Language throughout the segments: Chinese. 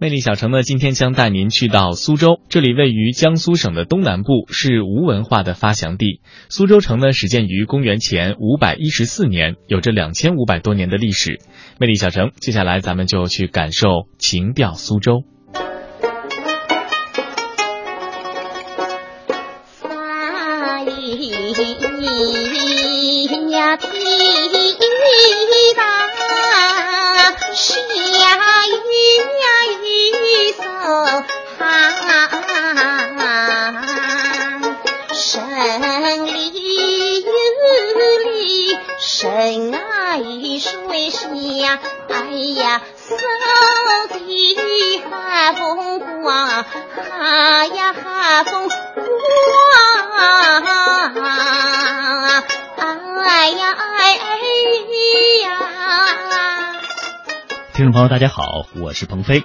魅力小城呢，今天将带您去到苏州，这里位于江苏省的东南部，是吴文化的发祥地。苏州城呢，始建于公元前五百一十四年，有着两千五百多年的历史。魅力小城，接下来咱们就去感受情调苏州。听众朋友，大家好，我是鹏飞。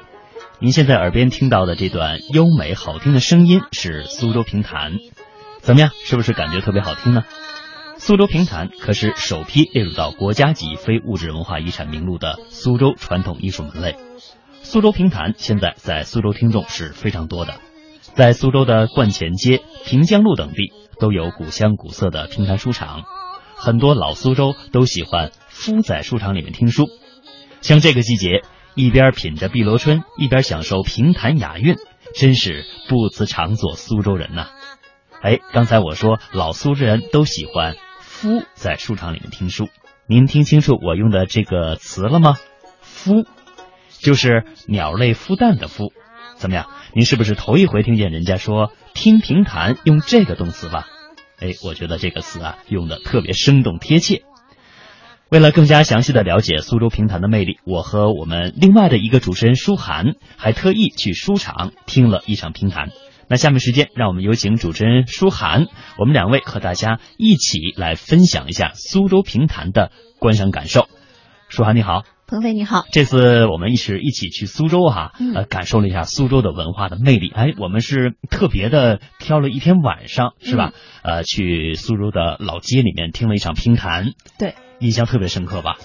您现在耳边听到的这段优美好听的声音是苏州评弹，怎么样？是不是感觉特别好听呢？苏州评弹可是首批列入到国家级非物质文化遗产名录的苏州传统艺术门类。苏州评弹现在在苏州听众是非常多的，在苏州的观前街、平江路等地都有古香古色的评弹书场。很多老苏州都喜欢敷在书场里面听书，像这个季节，一边品着碧螺春，一边享受评弹雅韵，真是不辞常作苏州人呐。哎，刚才我说老苏州人都喜欢夫在书场里面听书，您听清楚我用的这个词了吗？夫，就是鸟类孵蛋的孵，怎么样？您是不是头一回听见人家说听评弹用这个动词吧？哎，我觉得这个词啊用的特别生动贴切。为了更加详细的了解苏州评弹的魅力，我和我们另外的一个主持人舒涵还特意去书场听了一场评弹。那下面时间，让我们有请主持人舒涵，我们两位和大家一起来分享一下苏州评弹的观赏感受。舒涵你好。鹏飞你好，这次我们一起一起去苏州哈，呃，感受了一下苏州的文化的魅力。哎，我们是特别的挑了一天晚上，是吧？呃，去苏州的老街里面听了一场评弹，对，印象特别深刻吧？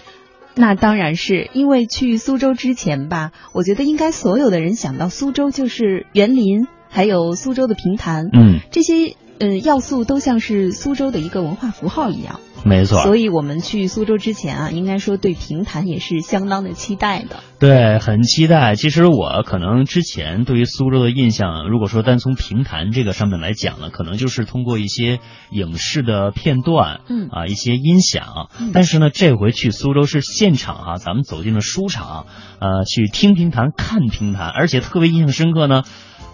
那当然是因为去苏州之前吧，我觉得应该所有的人想到苏州就是园林，还有苏州的评弹，嗯，这些呃要素都像是苏州的一个文化符号一样。没错，所以我们去苏州之前啊，应该说对评弹也是相当的期待的。对，很期待。其实我可能之前对于苏州的印象，如果说单从评弹这个上面来讲呢，可能就是通过一些影视的片段，嗯啊，一些音响。但是呢，这回去苏州是现场啊，咱们走进了书场，呃，去听评弹、看评弹，而且特别印象深刻呢。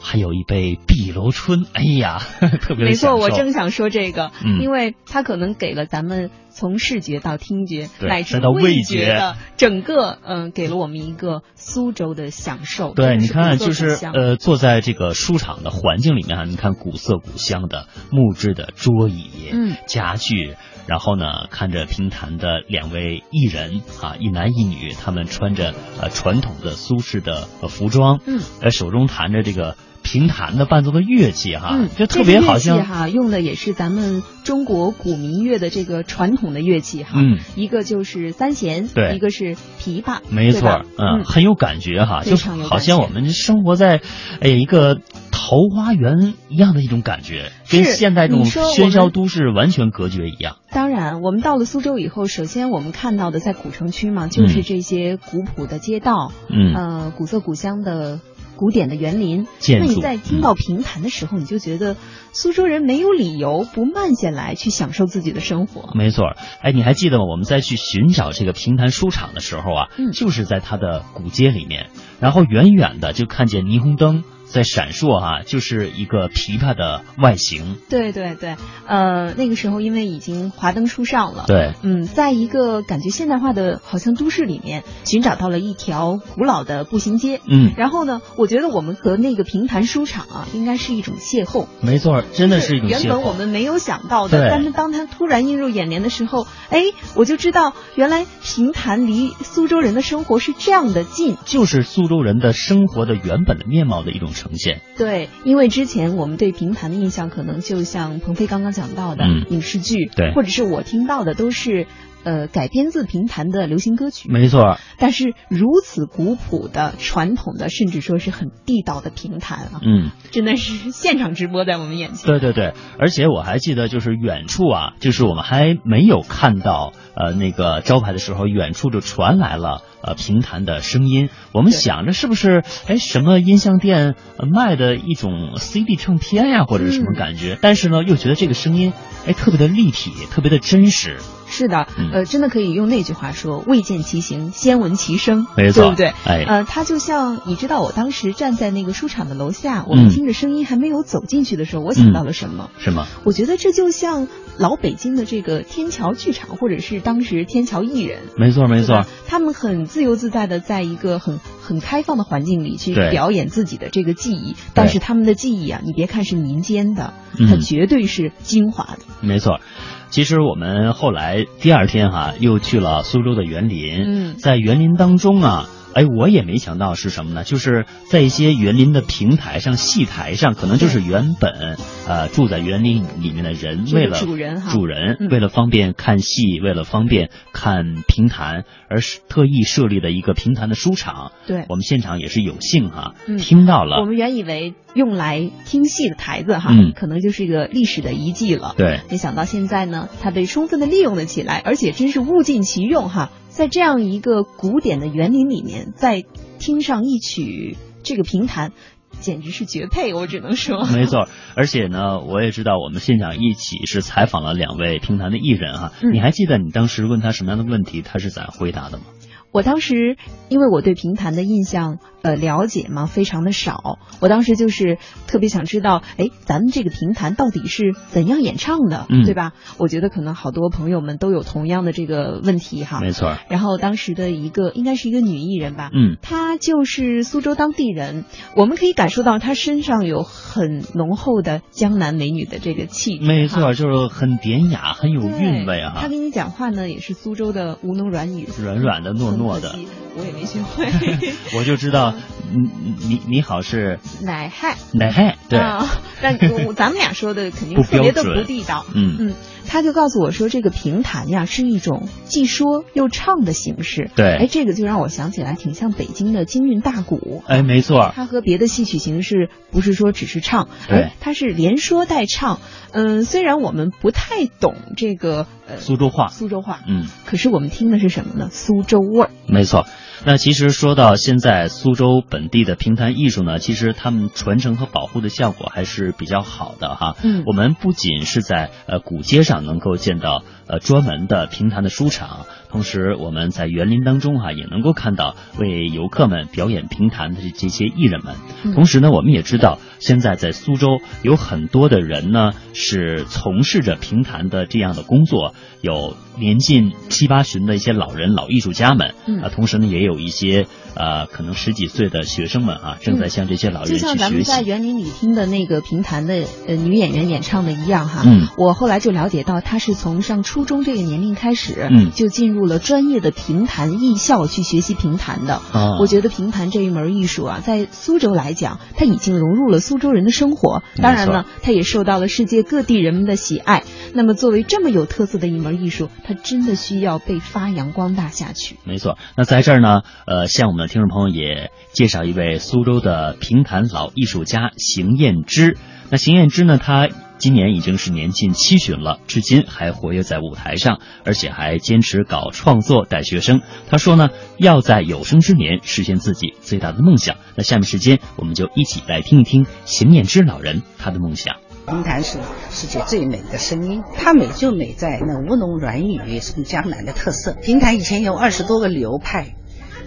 还有一杯碧螺春，哎呀，特别没错，我正想说这个，嗯，因为它可能给了咱们从视觉到听觉乃至到味觉的整个，嗯，给了我们一个苏州的享受。对，你看，就是呃，坐在这个书场的环境里面啊，你看古色古香的木质的桌椅、嗯，家具，然后呢，看着评弹的两位艺人啊，一男一女，他们穿着呃传统的苏式的服装，嗯，呃，手中弹着这个。评弹的伴奏的乐器哈，嗯，就特别好像哈，用的也是咱们中国古民乐的这个传统的乐器哈，嗯，一个就是三弦，对，一个是琵琶，没错，嗯，很有感觉哈，就好像我们生活在哎一个桃花源一样的一种感觉，跟现代这种喧嚣都市完全隔绝一样。当然，我们到了苏州以后，首先我们看到的在古城区嘛，就是这些古朴的街道，嗯，呃，古色古香的。古典的园林，那你在听到评弹的时候，你就觉得苏州人没有理由不慢下来去享受自己的生活。没错，哎，你还记得吗？我们在去寻找这个评弹书场的时候啊，嗯，就是在它的古街里面，然后远远的就看见霓虹灯。在闪烁啊，就是一个琵琶的外形。对对对，呃，那个时候因为已经华灯初上了。对，嗯，在一个感觉现代化的好像都市里面，寻找到了一条古老的步行街。嗯，然后呢，我觉得我们和那个评弹书场啊，应该是一种邂逅。没错，真的是一种邂逅原本我们没有想到的，但是当它突然映入眼帘的时候，哎，我就知道原来评弹离苏州人的生活是这样的近，就是苏州人的生活的原本的面貌的一种。呈现。对，因为之前我们对评弹的印象，可能就像鹏飞刚刚讲到的影视剧，对，或者是我听到的都是呃改编自评弹的流行歌曲，没错。但是如此古朴的、传统的，甚至说是很地道的评弹啊，嗯，真的是现场直播在我们眼前。对对对，而且我还记得，就是远处啊，就是我们还没有看到呃那个招牌的时候，远处就传来了呃评弹的声音。我们想着是不是哎什么音像店卖的一种 CD 唱片呀，或者是什么感觉？嗯、但是呢，又觉得这个声音哎特别的立体，特别的真实。是的，嗯呃，真的可以用那句话说：“未见其形，先闻其声。”没错，对不对？哎，呃，它就像你知道，我当时站在那个书场的楼下，我们嗯听着声音还没有走进去的时候，我想到了什么？什么？我觉得这就像老北京的这个天桥剧场，或者是当时天桥艺人，没错，没错，他们很自由自在的在一个很很开放的环境里去表演自己的这个技艺，但是他们的技艺啊，你别看是民间的，嗯它绝对是精华的。没错。其实我们后来第二天哈、又去了苏州的园林，嗯。在园林当中啊，哎，我也没想到是什么呢？就是在一些园林的平台上、戏台上，可能就是原本呃住在园林里面的人，为了主人哈主人嗯为了方便看戏，为了方便看评弹，而是特意设立的一个评弹的书场。对我们现场也是有幸哈、嗯听到了我，们原以为用来听戏的台子哈，嗯可能就是一个历史的遗迹了。对，没想到现在呢，它被充分的利用了起来，而且真是物尽其用哈。在这样一个古典的园林里面，再听上一曲这个评弹，简直是绝配，我只能说。没错，而且呢，我也知道我们现场一起是采访了两位评弹的艺人哈、嗯你还记得你当时问他什么样的问题，他是咋回答的吗？我当时因为我对评弹的印象呃了解嘛非常的少，我当时就是特别想知道，哎，咱们这个评弹到底是怎样演唱的，嗯。对吧？我觉得可能好多朋友们都有同样的这个问题哈。没错，然后当时的一个应该是一个女艺人吧，嗯，她就是苏州当地人，我们可以感受到她身上有很浓厚的江南美女的这个气质，没错，就是很典雅，很有韵味啊，她跟你讲话呢，也是苏州的吴侬软语，软软的、糯糯的很可。惜我也没学会。我就知道，你你你好是奶嗨，奶嗨，对，啊，但我咱们俩说的肯定特别的不地道。嗯，嗯，他就告诉我说，这个评弹呀是一种既说又唱的形式。对哎，这个就让我想起来，挺像北京的京韵大鼓。哎，没错，它和别的戏曲形式不是说只是唱，对哎，它是连说带唱。嗯，虽然我们不太懂这个呃苏州话，苏州话，嗯，可是我们听的是什么呢？苏州味儿。没错。那其实说到现在苏州本地的评弹艺术呢，其实他们传承和保护的效果还是比较好的哈。嗯我们不仅是在呃古街上能够见到呃专门的评弹的书场，同时我们在园林当中哈、也能够看到为游客们表演评弹的这这些艺人们。嗯同时呢，我们也知道现在在苏州有很多的人呢是从事着评弹的这样的工作，有年近七八旬的一些老人、老艺术家们，嗯啊，同时呢也有一些呃可能十几岁的学生们啊，正在向这些老人去就像咱们学习。在园林里听的那个评弹的呃女演员演唱的一样哈，嗯我后来就了解到，她是从上初中这个年龄开始，嗯就进入了专业的评弹艺校去学习评弹的。啊我觉得评弹这一门艺术啊，在苏州来讲，它已经融入了苏州人的生活。当然了，它也受到了世界各地人们的喜爱。那么，作为这么有特色的一门艺术，它真的需要被发扬光大下去。没错，那在这儿呢，呃，向我们的听众朋友也介绍一位苏州的评弹老艺术家邢燕之。那邢燕之呢，他今年已经是年近七旬了，至今还活跃在舞台上，而且还坚持搞创作带学生。他说呢，要在有生之年实现自己最大的梦想。那下面时间，我们就一起来听一听邢念之老人他的梦想。评弹是世界最美的声音，它美就美在那吴侬软语是江南的特色。评弹以前有二十多个流派，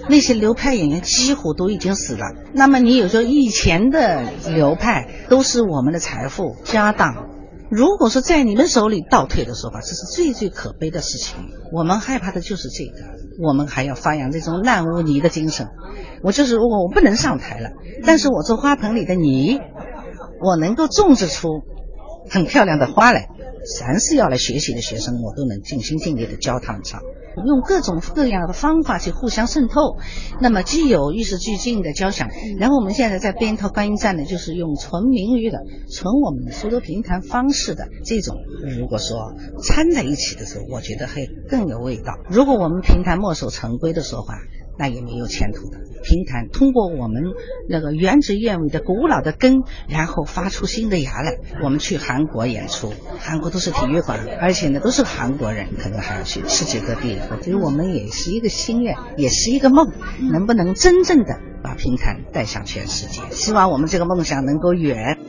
那些流派演员几乎都已经死了。那么你有时候以前的流派都是我们的财富家当，如果说在你们手里倒退的说法，这是最最可悲的事情。我们害怕的就是这个，我们还要发扬这种烂污泥的精神。我就是如果我不能上台了，但是我做花盆里的泥。我能够种植出很漂亮的花来，凡是要来学习的学生，我都能尽心尽力的教他们唱。用各种各样的方法去互相渗透，那么既有与时俱进的交响，然后我们现在在编一套观音站呢，就是用纯民乐的、纯我们苏州评弹方式的这种，如果说掺在一起的时候，我觉得会更有味道。如果我们评弹墨守成规的说话。那也没有前途的。评弹通过我们那个原汁原味的古老的根，然后发出新的芽来。我们去韩国演出，韩国都是体育馆，而且呢都是韩国人，可能还要去世界各地。所以我们也是一个心愿，也是一个梦，能不能真正的把平潭带向全世界？希望我们这个梦想能够圆。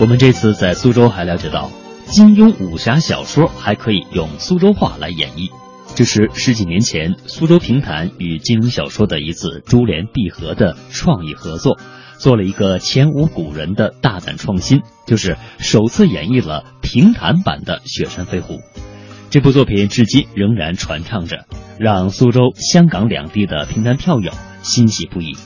我们这次在苏州还了解到，金庸武侠小说还可以用苏州话来演绎。这是十几年前苏州评弹与金庸小说的一次珠联璧合的创意合作，做了一个前无古人的大胆创新，就是首次演绎了评弹版的《雪山飞狐》。这部作品至今仍然传唱着，让苏州、香港两地的评弹票友欣喜不已。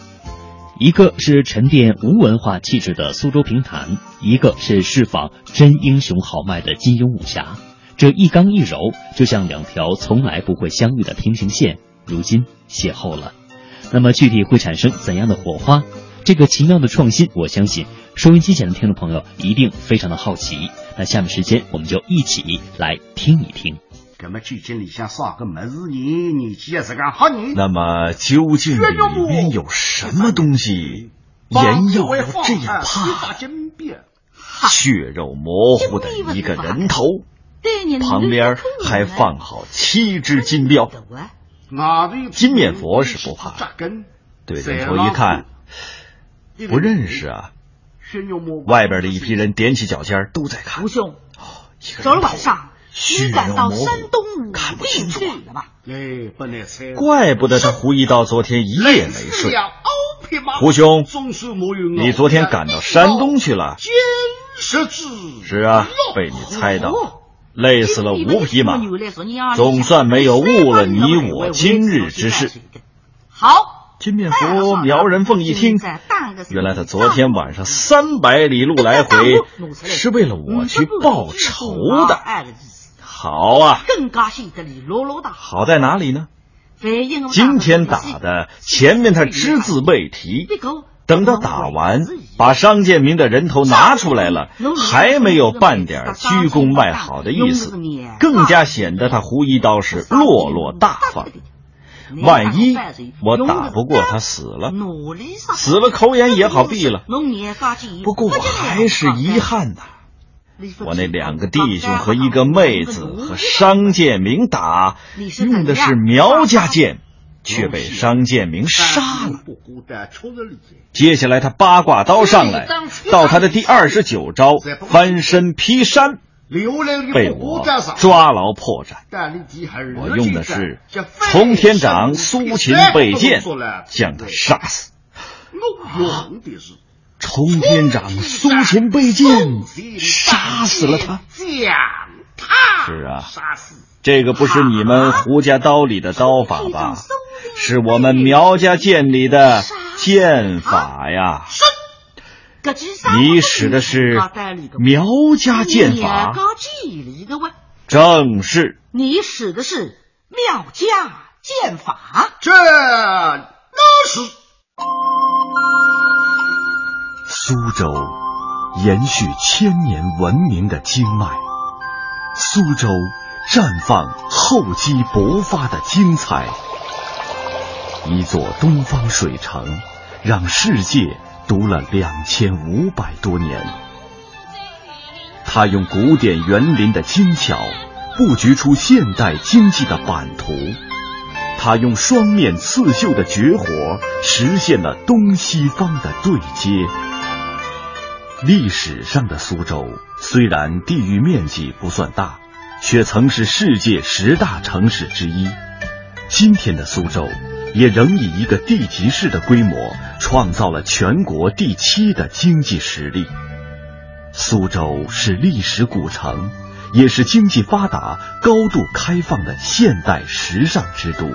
一个是沉淀无文化气质的苏州评弹，一个是释放真英雄豪迈的金庸武侠。这一刚一柔，就像两条从来不会相遇的平行线，如今邂逅了。那么具体会产生怎样的火花？这个奇妙的创新，我相信收音机前的听众朋友一定非常的好奇。那下面时间，我们就一起来听一听。那么究竟里个么子人？年纪也是个好人。那么究竟里面有什么东西？人要这样怕？血肉模糊的一个人头。旁边还放好七只金镖，金面佛是不怕，对人头一看不认识啊。外边的一批人踮起脚尖都在看。吴兄，昨儿晚上你赶到山东武定去了吧？怪不得他胡一刀昨天一夜没睡。胡兄，你昨天赶到山东去了？是啊，被你猜到。累死了五匹马，总算没有误了你我今日之事。好，金面佛苗人凤一听，原来他昨天晚上三百里路来回，是为了我去报仇的。好啊，好在哪里呢？今天打的前面他只字未提。等到打完，把商建明的人头拿出来了，还没有半点鞠躬卖好的意思，更加显得他胡一刀是落落大方。万一我打不过他死了，死了口眼也好闭了。不过我还是遗憾呐，我那两个弟兄和一个妹子和商建明打，用的是苗家剑。却被商建明杀了。接下来他八卦刀上来，到他的第二十九招翻身劈山，被我抓牢破绽。我用的是冲天掌苏秦背剑，将他杀死。冲天掌苏秦背剑杀死了他。是啊，这个不是你们胡家刀里的刀法吧？是我们苗家剑里的剑法呀！你使的是苗家剑法，正是。你使的是苗家剑法，这那是。苏州延续千年文明的经脉，苏州绽放厚积薄发的精彩。一座东方水城，让世界读了两千五百多年。他用古典园林的精巧，布局出现代经济的版图；他用双面刺绣的绝活，实现了东西方的对接。历史上的苏州，虽然地域面积不算大，却曾是世界十大城市之一。今天的苏州。也仍以一个地级市的规模，创造了全国第七的经济实力。苏州是历史古城，也是经济发达、高度开放的现代时尚之都。